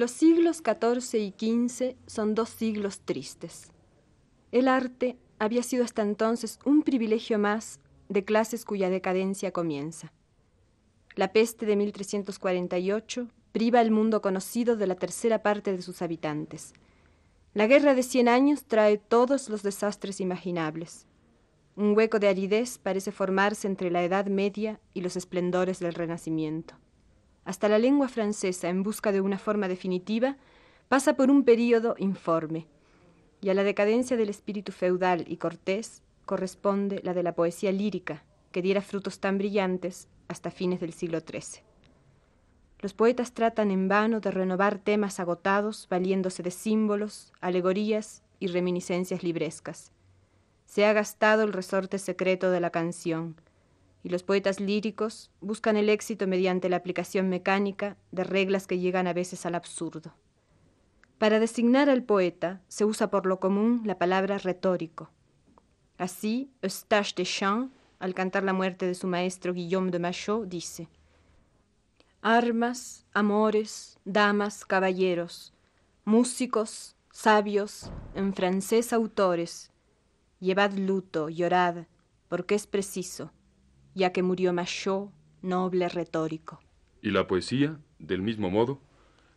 Los siglos XIV y XV son dos siglos tristes. El arte había sido hasta entonces un privilegio más de clases cuya decadencia comienza. La peste de 1348 priva al mundo conocido de la tercera parte de sus habitantes. La guerra de cien años trae todos los desastres imaginables. Un hueco de aridez parece formarse entre la Edad Media y los esplendores del Renacimiento hasta la lengua francesa en busca de una forma definitiva, pasa por un período informe, y a la decadencia del espíritu feudal y cortés corresponde la de la poesía lírica, que diera frutos tan brillantes hasta fines del siglo XIII. Los poetas tratan en vano de renovar temas agotados valiéndose de símbolos, alegorías y reminiscencias librescas. Se ha gastado el resorte secreto de la canción, y los poetas líricos buscan el éxito mediante la aplicación mecánica de reglas que llegan a veces al absurdo. Para designar al poeta se usa por lo común la palabra retórico. Así, Eustache Deschamps, al cantar la muerte de su maestro Guillaume de Machaut, dice: Armas, amores, damas, caballeros, músicos, sabios, en francés autores, llevad luto, llorad, porque es preciso ya que murió Machot, noble retórico. Y la poesía, del mismo modo,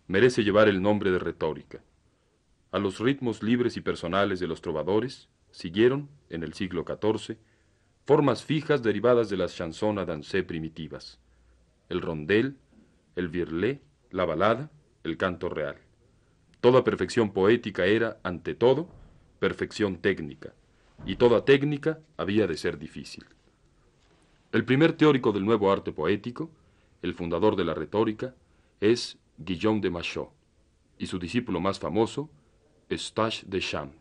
merece llevar el nombre de retórica. A los ritmos libres y personales de los trovadores siguieron, en el siglo XIV, formas fijas derivadas de las chansons à primitivas, el rondel, el virlé, la balada, el canto real. Toda perfección poética era, ante todo, perfección técnica, y toda técnica había de ser difícil. El primer teórico del nuevo arte poético, el fundador de la retórica, es Guillaume de Machaut, y su discípulo más famoso, Eustache de Champs.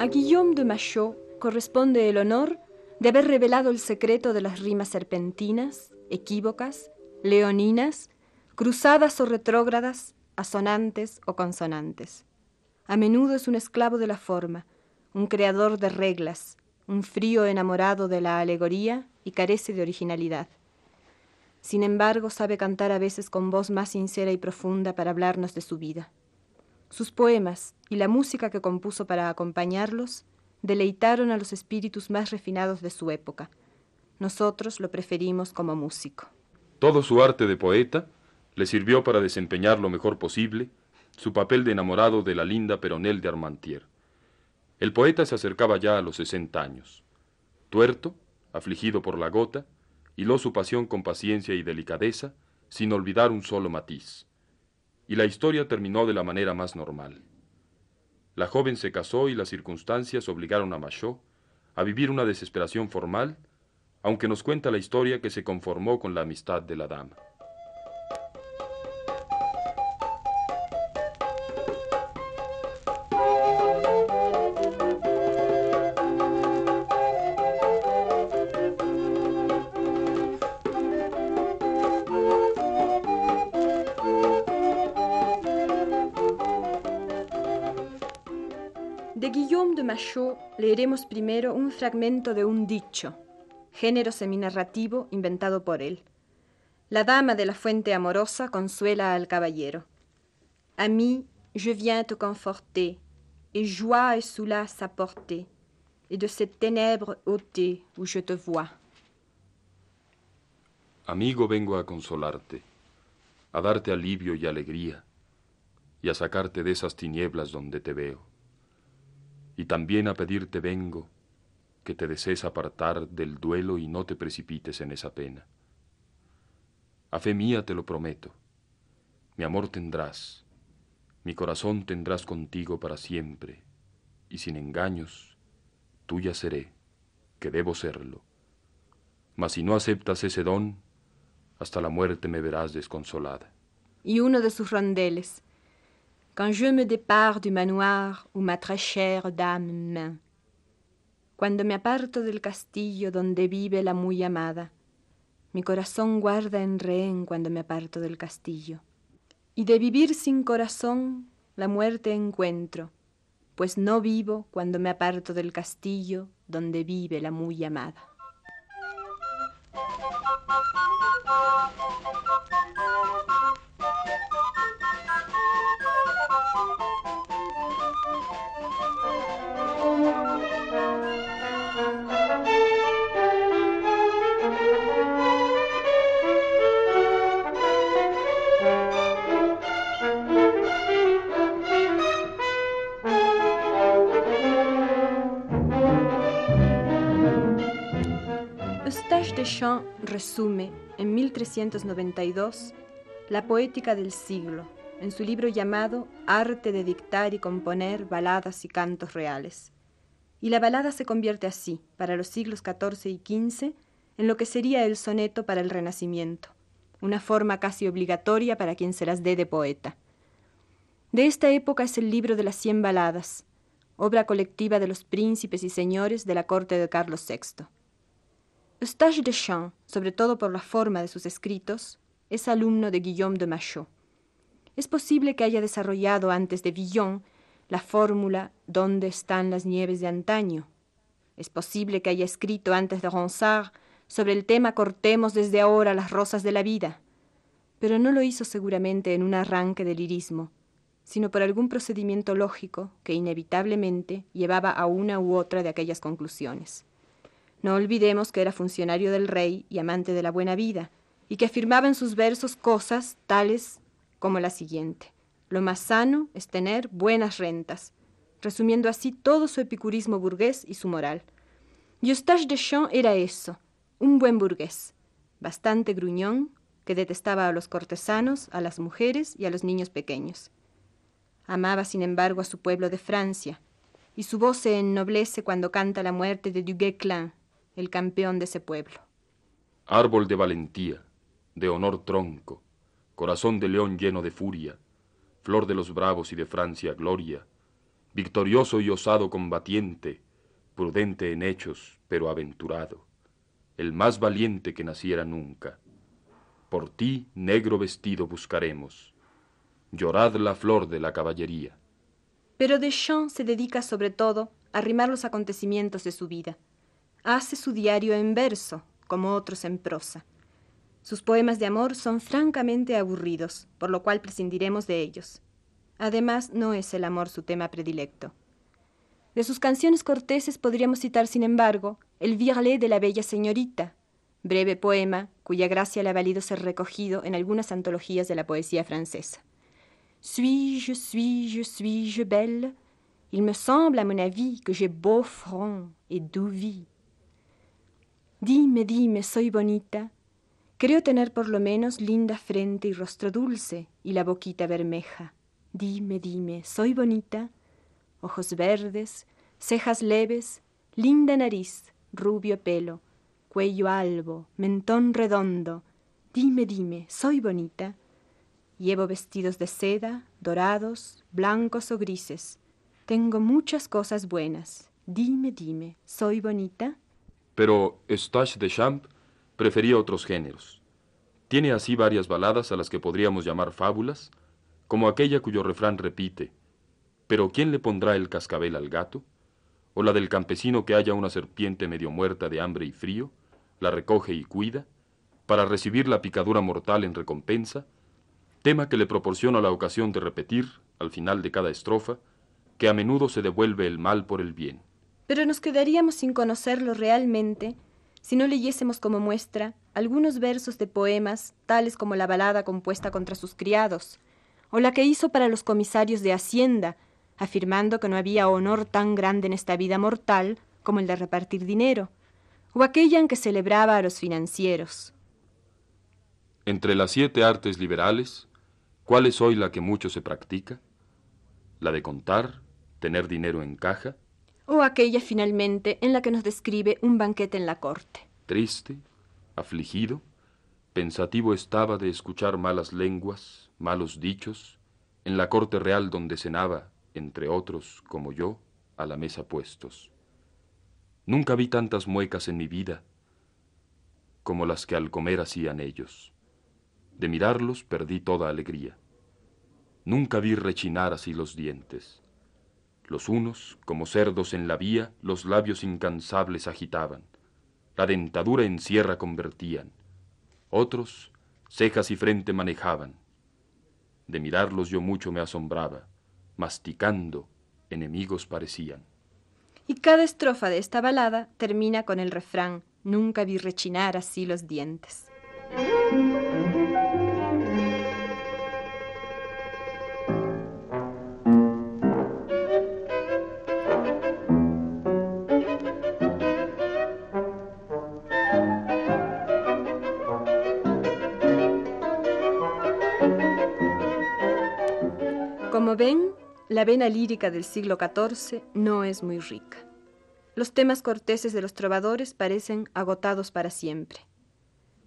A Guillaume de Machaut corresponde el honor de haber revelado el secreto de las rimas serpentinas, equívocas, leoninas, cruzadas o retrógradas, asonantes o consonantes. A menudo es un esclavo de la forma, un creador de reglas, un frío enamorado de la alegoría y carece de originalidad. Sin embargo, sabe cantar a veces con voz más sincera y profunda para hablarnos de su vida. Sus poemas y la música que compuso para acompañarlos deleitaron a los espíritus más refinados de su época. Nosotros lo preferimos como músico. Todo su arte de poeta le sirvió para desempeñar lo mejor posible su papel de enamorado de la linda Peronel de Armantier. El poeta se acercaba ya a los sesenta años. Tuerto, afligido por la gota, hiló su pasión con paciencia y delicadeza, sin olvidar un solo matiz. Y la historia terminó de la manera más normal. La joven se casó y las circunstancias obligaron a Machot a vivir una desesperación formal, aunque nos cuenta la historia que se conformó con la amistad de la dama. Leeremos primero un fragmento de un dicho, género seminarrativo inventado por él. La dama de la fuente amorosa consuela al caballero. Ami, je viens te conforter, et joie et soulage sa portée, et de cette ténèbre ôtée où je te vois. Amigo, vengo a consolarte, a darte alivio y alegría, y a sacarte de esas tinieblas donde te veo. Y también a pedirte vengo que te desees apartar del duelo y no te precipites en esa pena. A fe mía te lo prometo. Mi amor tendrás, mi corazón tendrás contigo para siempre, y sin engaños, tuya seré, que debo serlo. Mas si no aceptas ese don, hasta la muerte me verás desconsolada. Y uno de sus rondeles. Quand je me départ du manoir où ma très chère dame. Cuando me aparto del castillo donde vive la muy amada mi corazón guarda en rehén cuando me aparto del castillo. Y de vivir sin corazón la muerte encuentro, pues no vivo cuando me aparto del castillo donde vive la muy amada. Deschamps resume en 1392 la poética del siglo en su libro llamado Arte de dictar y componer baladas y cantos reales. Y la balada se convierte así, para los siglos XIV y XV, en lo que sería el soneto para el Renacimiento, una forma casi obligatoria para quien se las dé de poeta. De esta época es el libro de las Cien Baladas, obra colectiva de los príncipes y señores de la corte de Carlos VI. Eustache Deschamps, sobre todo por la forma de sus escritos, es alumno de Guillaume de Machaut. Es posible que haya desarrollado antes de Villon la fórmula ¿Dónde están las nieves de antaño? Es posible que haya escrito antes de Ronsard sobre el tema Cortemos desde ahora las rosas de la vida, pero no lo hizo seguramente en un arranque de lirismo, sino por algún procedimiento lógico que inevitablemente llevaba a una u otra de aquellas conclusiones. No olvidemos que era funcionario del rey y amante de la buena vida, y que afirmaba en sus versos cosas tales como la siguiente. Lo más sano es tener buenas rentas, resumiendo así todo su epicurismo burgués y su moral. Eustache Deschamps era eso, un buen burgués, bastante gruñón, que detestaba a los cortesanos, a las mujeres y a los niños pequeños. Amaba, sin embargo, a su pueblo de Francia, y su voz se ennoblece cuando canta la muerte de Duguay-Clin, el campeón de ese pueblo. Árbol de valentía, de honor tronco, corazón de león lleno de furia, flor de los bravos y de Francia gloria, victorioso y osado combatiente, prudente en hechos, pero aventurado, el más valiente que naciera nunca. Por ti negro vestido buscaremos, llorad la flor de la caballería. Pero Deschamps se dedica sobre todo a rimar los acontecimientos de su vida hace su diario en verso, como otros en prosa. Sus poemas de amor son francamente aburridos, por lo cual prescindiremos de ellos. Además, no es el amor su tema predilecto. De sus canciones corteses podríamos citar, sin embargo, el Virlet de la Bella Señorita, breve poema cuya gracia le ha valido ser recogido en algunas antologías de la poesía francesa. Suis-je, suis-je, suis-je belle? Il me semble, à mon avis, que j'ai beau front et doux vie. Dime, dime, soy bonita. Creo tener por lo menos linda frente y rostro dulce y la boquita bermeja. Dime, dime, soy bonita. Ojos verdes, cejas leves, linda nariz, rubio pelo, cuello albo, mentón redondo. Dime, dime, soy bonita. Llevo vestidos de seda, dorados, blancos o grises. Tengo muchas cosas buenas. Dime, dime, ¿soy bonita? Pero Eustache Deschamps prefería otros géneros. Tiene así varias baladas a las que podríamos llamar fábulas, como aquella cuyo refrán repite, ¿pero quién le pondrá el cascabel al gato? o la del campesino que halla una serpiente medio muerta de hambre y frío, la recoge y cuida, para recibir la picadura mortal en recompensa, tema que le proporciona la ocasión de repetir, al final de cada estrofa, que a menudo se devuelve el mal por el bien. Pero nos quedaríamos sin conocerlo realmente si no leyésemos como muestra algunos versos de poemas tales como la balada compuesta contra sus criados, o la que hizo para los comisarios de Hacienda, afirmando que no había honor tan grande en esta vida mortal como el de repartir dinero, o aquella en que celebraba a los financieros. Entre las siete artes liberales, ¿cuál es hoy la que mucho se practica? ¿La de contar, tener dinero en caja? O aquella finalmente en la que nos describe un banquete en la corte. Triste, afligido, pensativo estaba de escuchar malas lenguas, malos dichos, en la corte real donde cenaba, entre otros, como yo, a la mesa puestos. Nunca vi tantas muecas en mi vida como las que al comer hacían ellos. De mirarlos perdí toda alegría. Nunca vi rechinar así los dientes. Los unos, como cerdos en la vía, los labios incansables agitaban. La dentadura en sierra convertían. Otros, cejas y frente manejaban. De mirarlos yo mucho me asombraba. Masticando, enemigos parecían. Y cada estrofa de esta balada termina con el refrán, nunca vi rechinar así los dientes. Ven, la vena lírica del siglo XIV no es muy rica. Los temas corteses de los trovadores parecen agotados para siempre.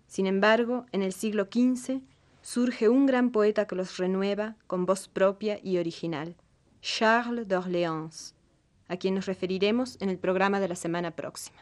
Sin embargo, en el siglo XV surge un gran poeta que los renueva con voz propia y original, Charles d'Orléans, a quien nos referiremos en el programa de la semana próxima.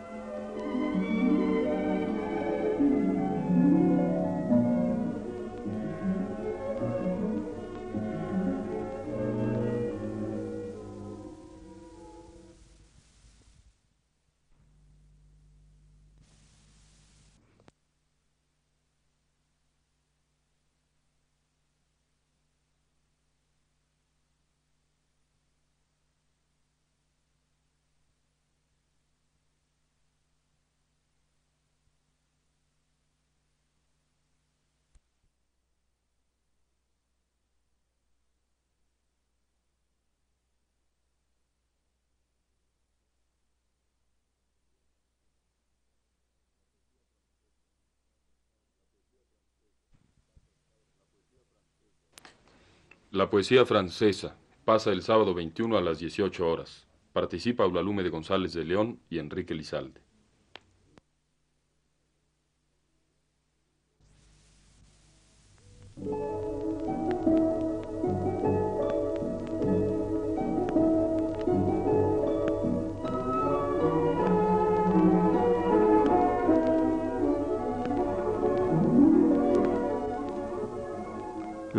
La poesía francesa pasa el sábado 21 a las 18 horas. Participa Eulalume de González de León y Enrique Lizalde.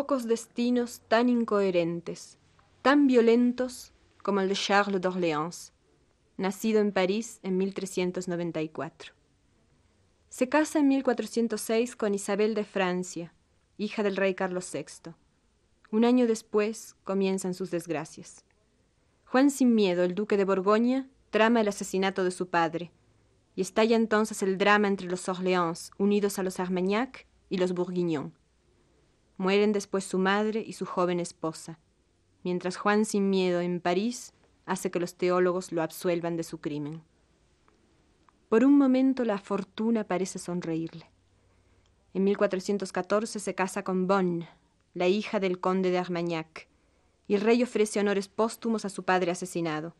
Pocos destinos tan incoherentes, tan violentos como el de Charles d'Orléans, nacido en París en 1394. Se casa en 1406 con Isabel de Francia, hija del rey Carlos VI. Un año después comienzan sus desgracias. Juan sin miedo, el duque de Borgoña, trama el asesinato de su padre, y estalla entonces el drama entre los Orléans, unidos a los Armagnac y los Bourguignon. Mueren después su madre y su joven esposa, mientras Juan sin miedo en París hace que los teólogos lo absuelvan de su crimen. Por un momento la fortuna parece sonreírle. En 1414 se casa con Bonne, la hija del conde de Armagnac, y el rey ofrece honores póstumos a su padre asesinado.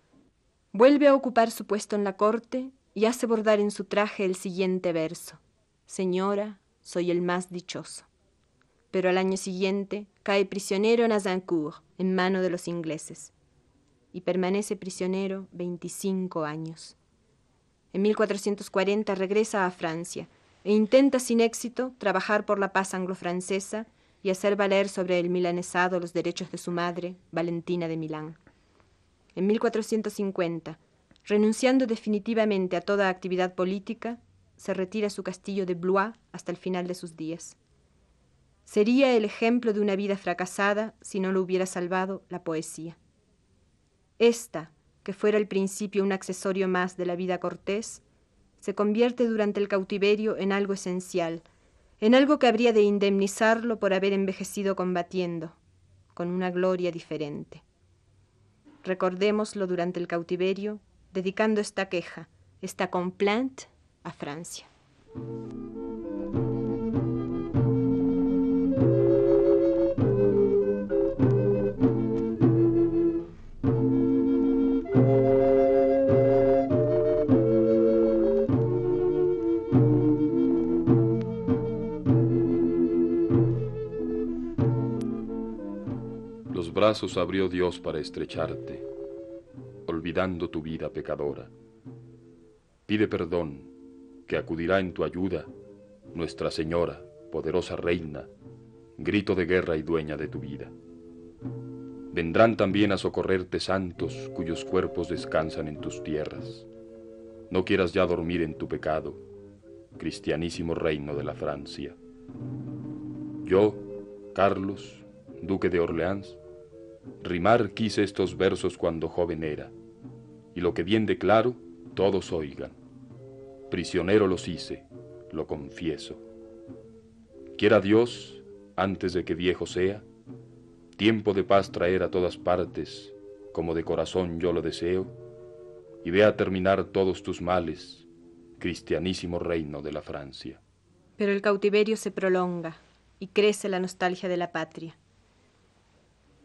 Vuelve a ocupar su puesto en la corte y hace bordar en su traje el siguiente verso. Señora, soy el más dichoso pero al año siguiente cae prisionero en Azincourt, en mano de los ingleses, y permanece prisionero 25 años. En 1440 regresa a Francia e intenta sin éxito trabajar por la paz anglo-francesa y hacer valer sobre el milanesado los derechos de su madre, Valentina de Milán. En 1450, renunciando definitivamente a toda actividad política, se retira a su castillo de Blois hasta el final de sus días. Sería el ejemplo de una vida fracasada si no lo hubiera salvado la poesía. Esta, que fuera al principio un accesorio más de la vida cortés, se convierte durante el cautiverio en algo esencial, en algo que habría de indemnizarlo por haber envejecido combatiendo, con una gloria diferente. Recordémoslo durante el cautiverio, dedicando esta queja, esta complainte, a Francia. Abrió Dios para estrecharte, olvidando tu vida pecadora. Pide perdón, que acudirá en tu ayuda Nuestra Señora, poderosa Reina, grito de guerra y dueña de tu vida. Vendrán también a socorrerte santos cuyos cuerpos descansan en tus tierras. No quieras ya dormir en tu pecado, cristianísimo reino de la Francia. Yo, Carlos, duque de Orleans, Rimar quise estos versos cuando joven era, y lo que bien declaro, todos oigan. Prisionero los hice, lo confieso. Quiera Dios, antes de que viejo sea, tiempo de paz traer a todas partes, como de corazón yo lo deseo, y vea terminar todos tus males, cristianísimo reino de la Francia. Pero el cautiverio se prolonga y crece la nostalgia de la patria.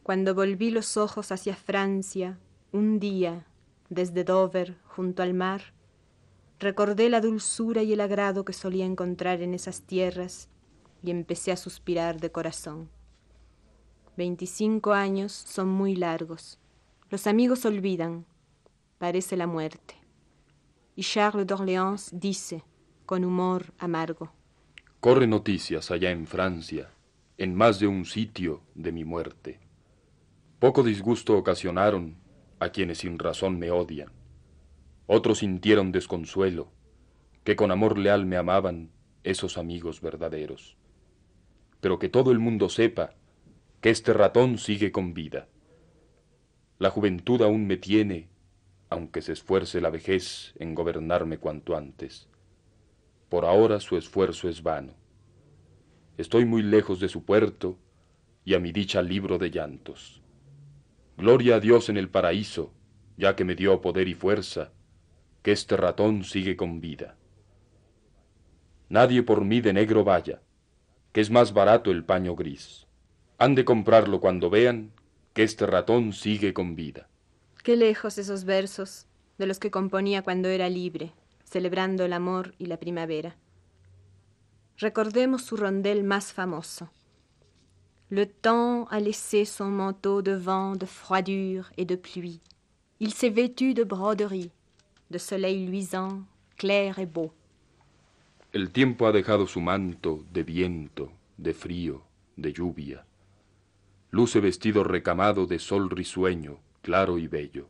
Cuando volví los ojos hacia Francia, un día, desde Dover, junto al mar, recordé la dulzura y el agrado que solía encontrar en esas tierras y empecé a suspirar de corazón. Veinticinco años son muy largos. Los amigos olvidan. Parece la muerte. Y Charles d'Orléans dice, con humor amargo, Corre noticias allá en Francia, en más de un sitio, de mi muerte. Poco disgusto ocasionaron a quienes sin razón me odian. Otros sintieron desconsuelo, que con amor leal me amaban esos amigos verdaderos. Pero que todo el mundo sepa que este ratón sigue con vida. La juventud aún me tiene, aunque se esfuerce la vejez en gobernarme cuanto antes. Por ahora su esfuerzo es vano. Estoy muy lejos de su puerto y a mi dicha libro de llantos. Gloria a Dios en el paraíso, ya que me dio poder y fuerza, que este ratón sigue con vida. Nadie por mí de negro vaya, que es más barato el paño gris. Han de comprarlo cuando vean que este ratón sigue con vida. Qué lejos esos versos de los que componía cuando era libre, celebrando el amor y la primavera. Recordemos su rondel más famoso. Le temps a laissé son manteau de vent, de froidure et de pluie. Il s'est vêtu de broderie, de soleil luisant, clair et beau. El tiempo ha dejado su manto de viento, de frío, de lluvia. luce vestido recamado de sol risueño, claro y bello.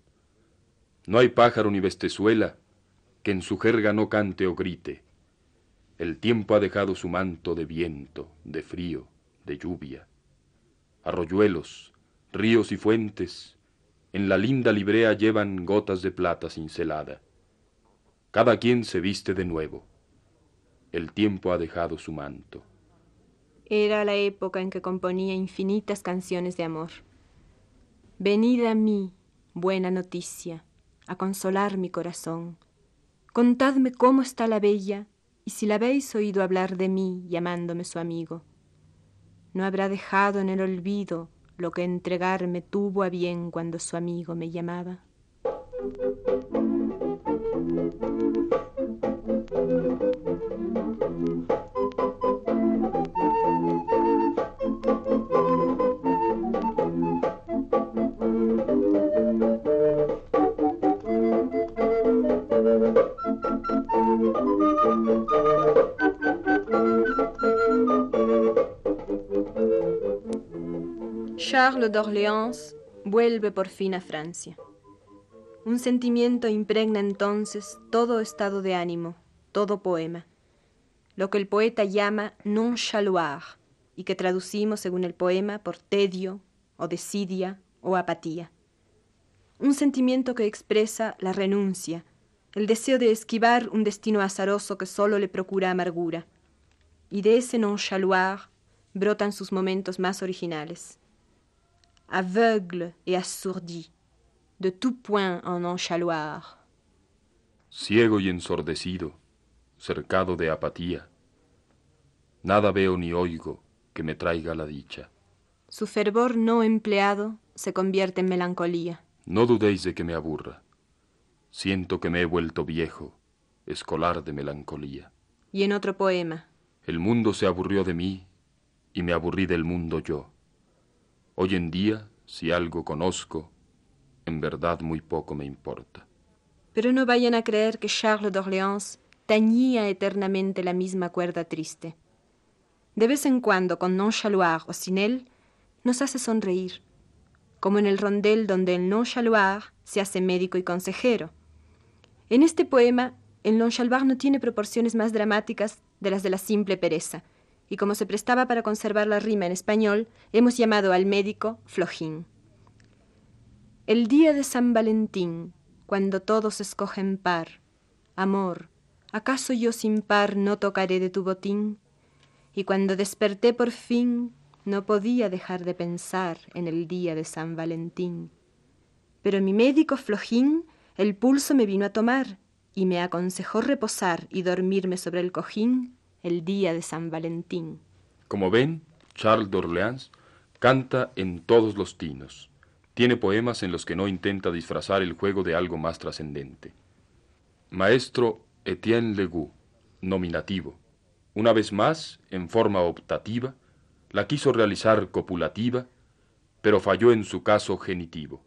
No hay pájaro ni bestezuela que en su jerga no cante o grite. El tiempo ha dejado su manto de viento, de frío, de lluvia. Arroyuelos, ríos y fuentes, en la linda librea llevan gotas de plata cincelada. Cada quien se viste de nuevo. El tiempo ha dejado su manto. Era la época en que componía infinitas canciones de amor. Venid a mí, buena noticia, a consolar mi corazón. Contadme cómo está la bella y si la habéis oído hablar de mí llamándome su amigo. No habrá dejado en el olvido lo que entregarme tuvo a bien cuando su amigo me llamaba. Charles d'Orléans vuelve por fin a Francia. Un sentimiento impregna entonces todo estado de ánimo, todo poema, lo que el poeta llama nonchaloir y que traducimos según el poema por tedio o desidia o apatía. Un sentimiento que expresa la renuncia, el deseo de esquivar un destino azaroso que solo le procura amargura, y de ese nonchaloir brotan sus momentos más originales aveugle et assourdi, de tout point en enchaloir. Ciego y ensordecido, cercado de apatía, nada veo ni oigo que me traiga la dicha. Su fervor no empleado se convierte en melancolía. No dudéis de que me aburra. Siento que me he vuelto viejo, escolar de melancolía. Y en otro poema. El mundo se aburrió de mí y me aburrí del mundo yo. Hoy en día, si algo conozco, en verdad muy poco me importa. Pero no vayan a creer que Charles d'Orléans tañía eternamente la misma cuerda triste. De vez en cuando, con nonchaloir o sin él, nos hace sonreír, como en el rondel donde el nonchaloir se hace médico y consejero. En este poema, el nonchaloir no tiene proporciones más dramáticas de las de la simple pereza, y como se prestaba para conservar la rima en español, hemos llamado al médico Flojín. El día de San Valentín, cuando todos escogen par, amor, ¿acaso yo sin par no tocaré de tu botín? Y cuando desperté por fin, no podía dejar de pensar en el día de San Valentín. Pero mi médico Flojín el pulso me vino a tomar y me aconsejó reposar y dormirme sobre el cojín el día de San Valentín. Como ven, Charles d'Orléans canta en todos los tinos. Tiene poemas en los que no intenta disfrazar el juego de algo más trascendente. Maestro Etienne Legout, nominativo. Una vez más, en forma optativa, la quiso realizar copulativa, pero falló en su caso genitivo.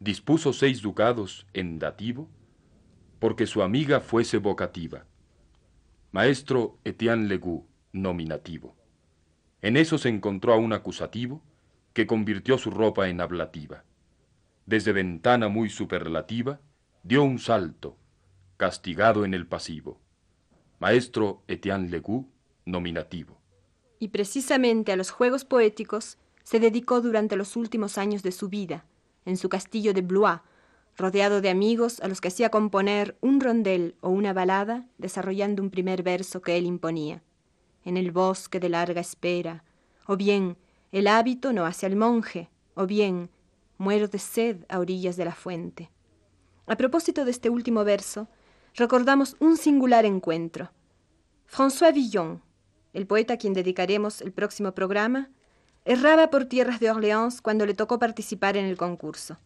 Dispuso seis ducados en dativo, porque su amiga fuese vocativa Maestro Etienne Legout, nominativo. En eso se encontró a un acusativo que convirtió su ropa en ablativa. Desde ventana muy superlativa, dio un salto, castigado en el pasivo. Maestro Etienne Legout, nominativo. Y precisamente a los juegos poéticos se dedicó durante los últimos años de su vida, en su castillo de Blois, rodeado de amigos a los que hacía componer un rondel o una balada desarrollando un primer verso que él imponía. En el bosque de larga espera, o bien el hábito no hace al monje, o bien muero de sed a orillas de la fuente. A propósito de este último verso, recordamos un singular encuentro. François Villon, el poeta a quien dedicaremos el próximo programa, erraba por tierras de Orléans cuando le tocó participar en el concurso.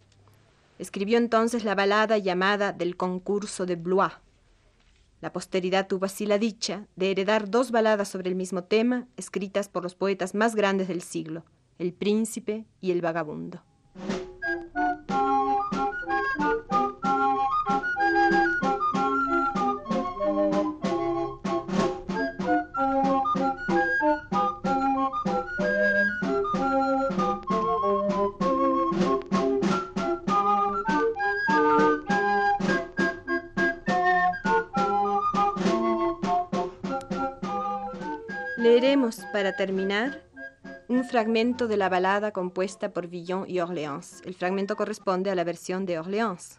Escribió entonces la balada llamada del concurso de Blois. La posteridad tuvo así la dicha de heredar dos baladas sobre el mismo tema, escritas por los poetas más grandes del siglo, el príncipe y el vagabundo. Para terminar, un fragmento de la balada compuesta por Villon y Orléans. El fragmento corresponde a la versión de Orléans.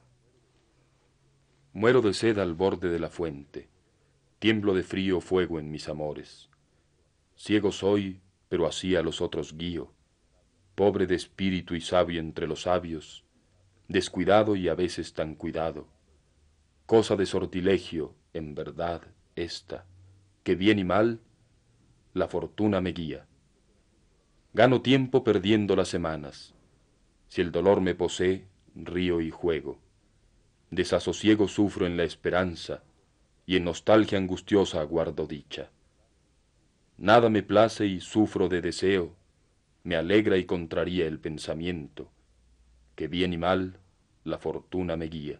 Muero de sed al borde de la fuente, tiemblo de frío fuego en mis amores. Ciego soy, pero así a los otros guío, pobre de espíritu y sabio entre los sabios, descuidado y a veces tan cuidado. Cosa de sortilegio, en verdad, esta, que bien y mal la fortuna me guía. Gano tiempo perdiendo las semanas. Si el dolor me posee, río y juego. Desasosiego sufro en la esperanza, y en nostalgia angustiosa aguardo dicha. Nada me place y sufro de deseo, me alegra y contraría el pensamiento, que bien y mal la fortuna me guía.